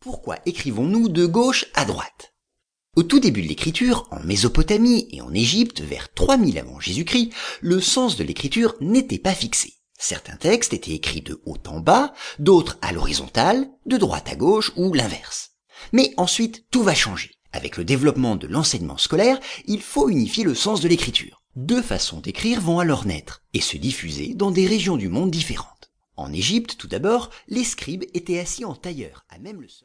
Pourquoi écrivons-nous de gauche à droite? Au tout début de l'écriture, en Mésopotamie et en Égypte, vers 3000 avant Jésus-Christ, le sens de l'écriture n'était pas fixé. Certains textes étaient écrits de haut en bas, d'autres à l'horizontale, de droite à gauche ou l'inverse. Mais ensuite, tout va changer. Avec le développement de l'enseignement scolaire, il faut unifier le sens de l'écriture. Deux façons d'écrire vont alors naître et se diffuser dans des régions du monde différentes. En Égypte, tout d'abord, les scribes étaient assis en tailleur, à même le sol.